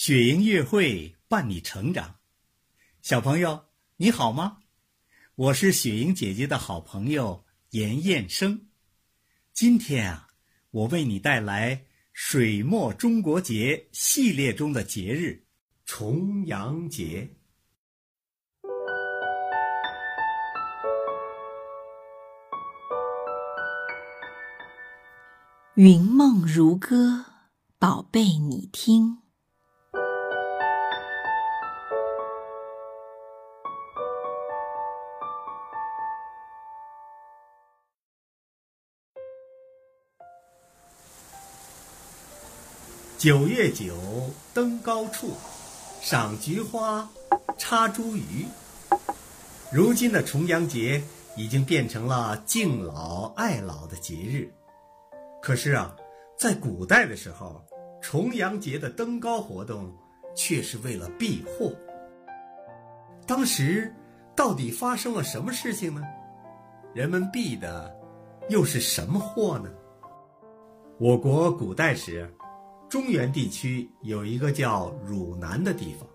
雪莹月会伴你成长，小朋友你好吗？我是雪莹姐姐的好朋友严彦生。今天啊，我为你带来水墨中国节系列中的节日——重阳节。云梦如歌，宝贝，你听。九月九，登高处，赏菊花，插茱萸。如今的重阳节已经变成了敬老爱老的节日。可是啊，在古代的时候，重阳节的登高活动却是为了避祸。当时到底发生了什么事情呢？人们避的又是什么祸呢？我国古代时，中原地区有一个叫汝南的地方，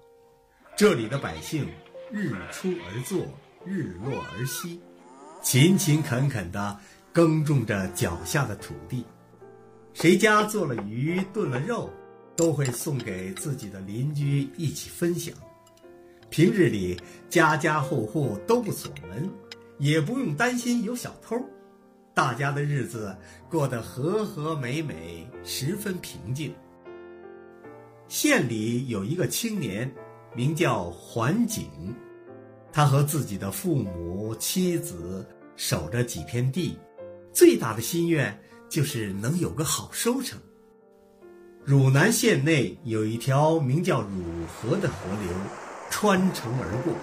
这里的百姓日出而作，日落而息，勤勤恳恳地耕种着脚下的土地。谁家做了鱼炖了肉，都会送给自己的邻居一起分享。平日里，家家户户都不锁门，也不用担心有小偷，大家的日子过得和和美美，十分平静。县里有一个青年，名叫桓景，他和自己的父母、妻子守着几片地，最大的心愿。就是能有个好收成。汝南县内有一条名叫汝河的河流，穿城而过。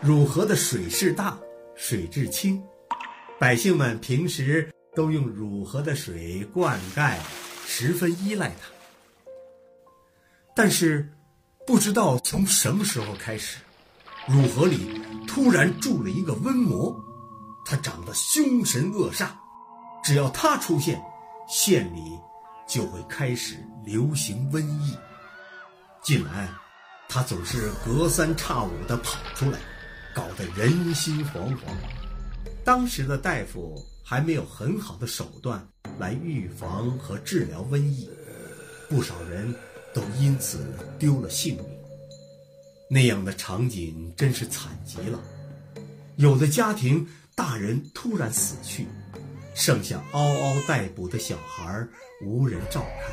汝河的水势大，水质清，百姓们平时都用汝河的水灌溉，十分依赖它。但是，不知道从什么时候开始，汝河里突然住了一个瘟魔，他长得凶神恶煞。只要他出现，县里就会开始流行瘟疫。近来，他总是隔三差五地跑出来，搞得人心惶惶。当时的大夫还没有很好的手段来预防和治疗瘟疫，不少人都因此丢了性命。那样的场景真是惨极了。有的家庭大人突然死去。剩下嗷嗷待哺的小孩，无人照看。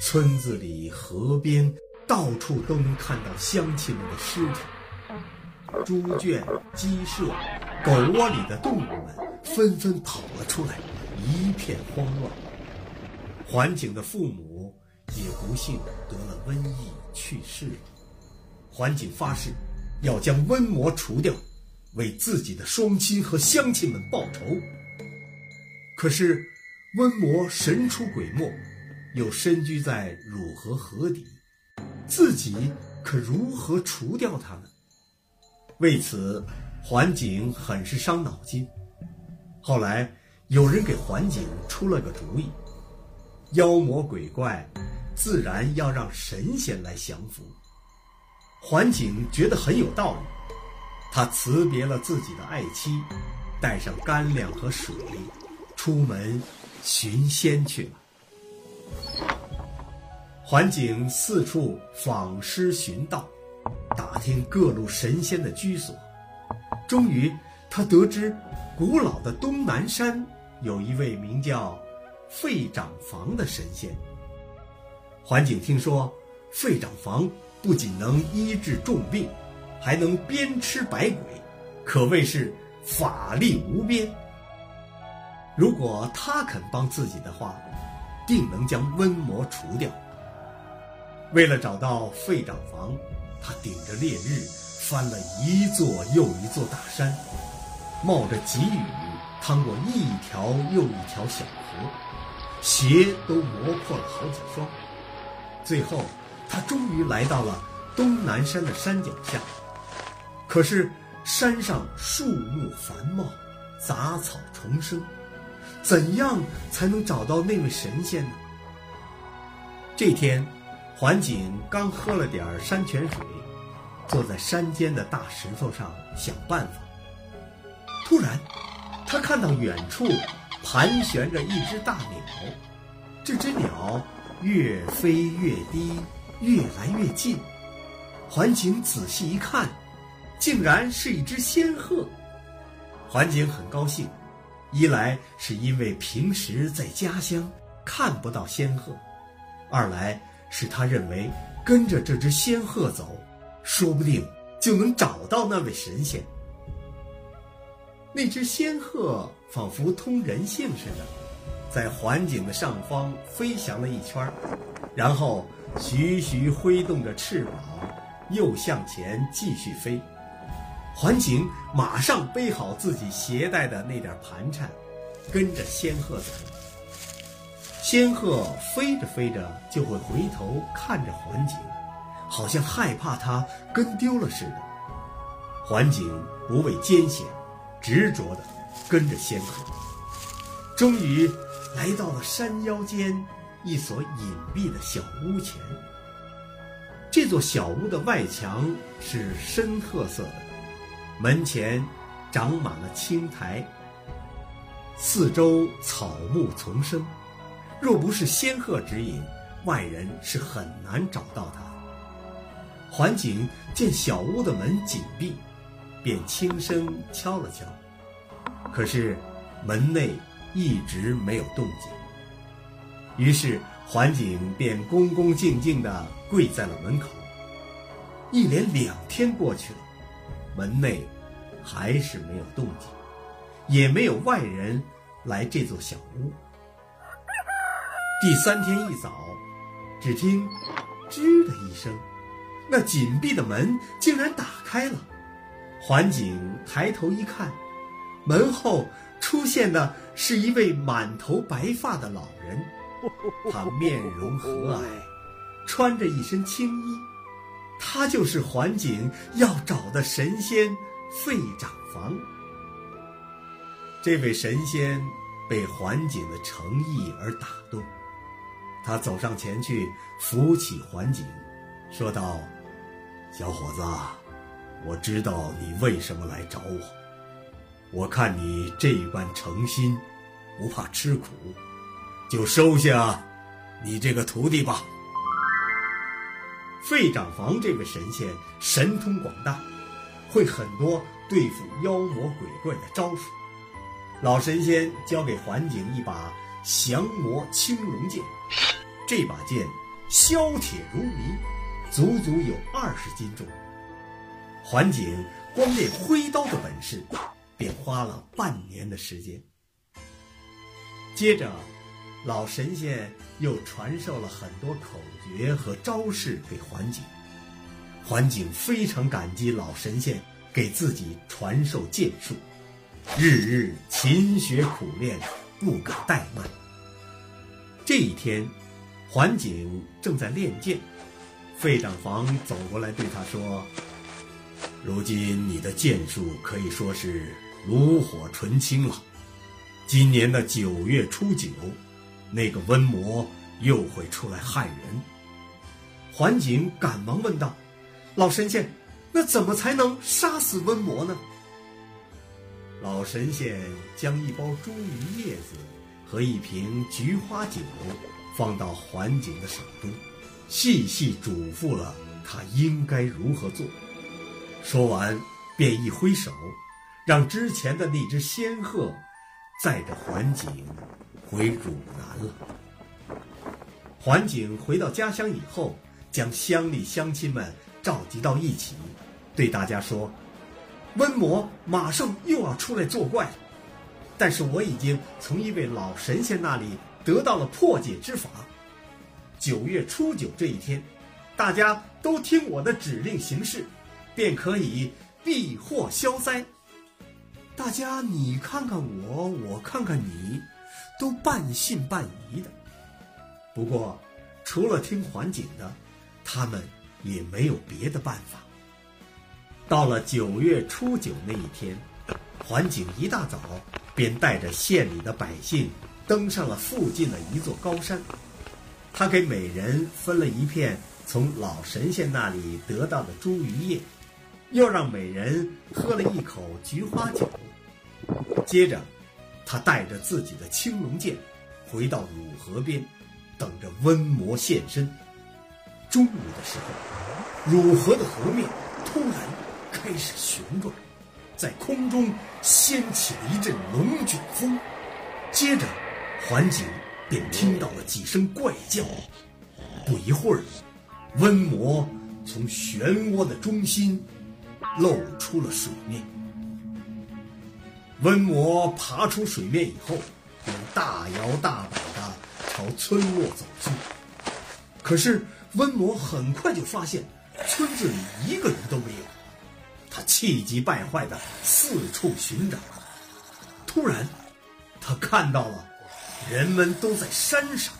村子里、河边，到处都能看到乡亲们的尸体。猪圈、鸡舍、狗窝里的动物们纷纷跑了出来，一片慌乱。环景的父母也不幸得了瘟疫去世了。桓景发誓，要将瘟魔除掉，为自己的双亲和乡亲们报仇。可是，瘟魔神出鬼没，又深居在汝河河底，自己可如何除掉他呢？为此，桓景很是伤脑筋。后来，有人给桓景出了个主意：妖魔鬼怪，自然要让神仙来降服。桓景觉得很有道理，他辞别了自己的爱妻，带上干粮和水。出门寻仙去了。桓景四处访师寻道，打听各路神仙的居所。终于，他得知古老的东南山有一位名叫费长房的神仙。桓景听说，费长房不仅能医治重病，还能鞭笞百鬼，可谓是法力无边。如果他肯帮自己的话，定能将瘟魔除掉。为了找到费长房，他顶着烈日翻了一座又一座大山，冒着急雨趟过一条又一条小河，鞋都磨破了好几双。最后，他终于来到了东南山的山脚下。可是，山上树木繁茂，杂草丛生。怎样才能找到那位神仙呢？这天，环景刚喝了点山泉水，坐在山间的大石头上想办法。突然，他看到远处盘旋着一只大鸟，这只鸟越飞越低，越来越近。环景仔细一看，竟然是一只仙鹤。环景很高兴，一来是因为平时在家乡看不到仙鹤，二来是他认为跟着这只仙鹤走，说不定就能找到那位神仙。那只仙鹤仿佛通人性似的，在环景的上方飞翔了一圈然后徐徐挥动着翅膀，又向前继续飞。环景马上背好自己携带的那点盘缠，跟着仙鹤走。仙鹤飞着飞着就会回头看着环景，好像害怕它跟丢了似的。环景不畏艰险。执着地跟着仙鹤，终于来到了山腰间一所隐蔽的小屋前。这座小屋的外墙是深褐色的，门前长满了青苔，四周草木丛生。若不是仙鹤指引，外人是很难找到它。环景见小屋的门紧闭。便轻声敲了敲，可是门内一直没有动静。于是环景便恭恭敬敬地跪在了门口。一连两天过去了，门内还是没有动静，也没有外人来这座小屋。第三天一早，只听“吱”的一声，那紧闭的门竟然打开了。环景抬头一看，门后出现的是一位满头白发的老人，他面容和蔼，穿着一身青衣，他就是环景要找的神仙费长房。这位神仙被环景的诚意而打动，他走上前去扶起环景，说道：“小伙子。”我知道你为什么来找我，我看你这般诚心，不怕吃苦，就收下你这个徒弟吧。费长房这位神仙神通广大，会很多对付妖魔鬼怪的招数。老神仙交给环景一把降魔青龙剑，这把剑削铁如泥，足足有二十斤重。环景光练挥刀的本事，便花了半年的时间。接着，老神仙又传授了很多口诀和招式给环景。环景非常感激老神仙给自己传授剑术，日日勤学苦练，不敢怠慢。这一天，环景正在练剑，费长房走过来对他说。如今你的剑术可以说是炉火纯青了。今年的九月初九，那个瘟魔又会出来害人。环景赶忙问道：“老神仙，那怎么才能杀死瘟魔呢？”老神仙将一包茱萸叶子和一瓶菊花酒放到环景的手中，细细嘱咐了他应该如何做。说完，便一挥手，让之前的那只仙鹤载着桓景回汝南了。桓景回到家乡以后，将乡里乡亲们召集到一起，对大家说：“瘟魔马上又要出来作怪了，但是我已经从一位老神仙那里得到了破解之法。九月初九这一天，大家都听我的指令行事。”便可以避祸消灾。大家你看看我，我看看你，都半信半疑的。不过，除了听环景的，他们也没有别的办法。到了九月初九那一天，环景一大早便带着县里的百姓登上了附近的一座高山。他给每人分了一片从老神仙那里得到的茱萸叶，又让美人喝了一口菊花酒。接着，他带着自己的青龙剑，回到汝河边，等着温魔现身。中午的时候，汝河的河面突然开始旋转，在空中掀起了一阵龙卷风。接着，环景便听到了几声怪叫。不一会儿，温魔从漩涡的中心露出了水面。温魔爬出水面以后，便大摇大摆地朝村落走去。可是，温魔很快就发现村子里一个人都没有。他气急败坏地四处寻找。突然，他看到了人们都在山上。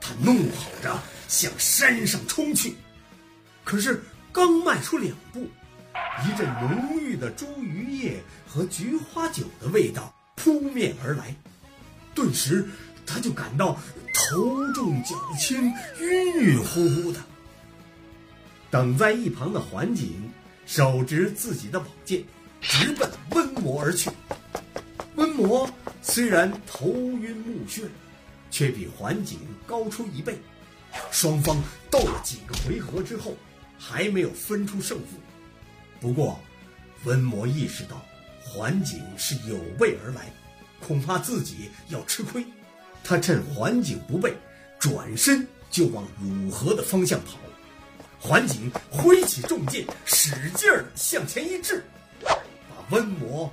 他怒吼着向山上冲去，可是刚迈出两步。一阵浓郁的茱萸叶和菊花酒的味道扑面而来，顿时他就感到头重脚轻、晕晕乎乎的。等在一旁的环景手执自己的宝剑，直奔温魔而去。温魔虽然头晕目眩，却比环景高出一倍。双方斗了几个回合之后，还没有分出胜负。不过，温魔意识到环景是有备而来，恐怕自己要吃亏。他趁环景不备，转身就往汝河的方向跑。环景挥起重剑，使劲儿向前一掷，把温魔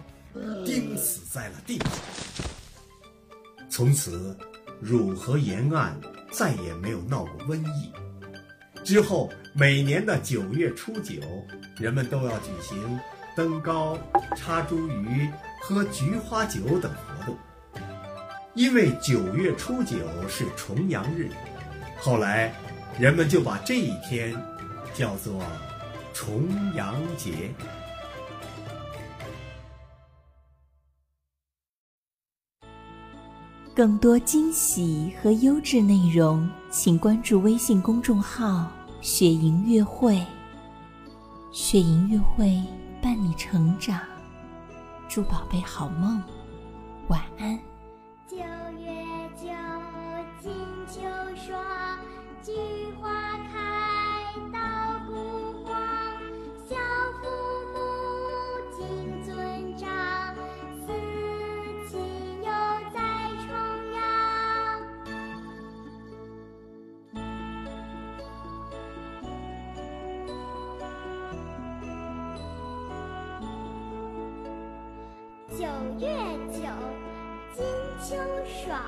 钉死在了地上。从此，汝河沿岸再也没有闹过瘟疫。之后，每年的九月初九，人们都要举行登高、插茱萸、喝菊花酒等活动。因为九月初九是重阳日，后来人们就把这一天叫做重阳节。更多惊喜和优质内容，请关注微信公众号“雪莹乐会”。雪莹乐会伴你成长，祝宝贝好梦，晚安。爽，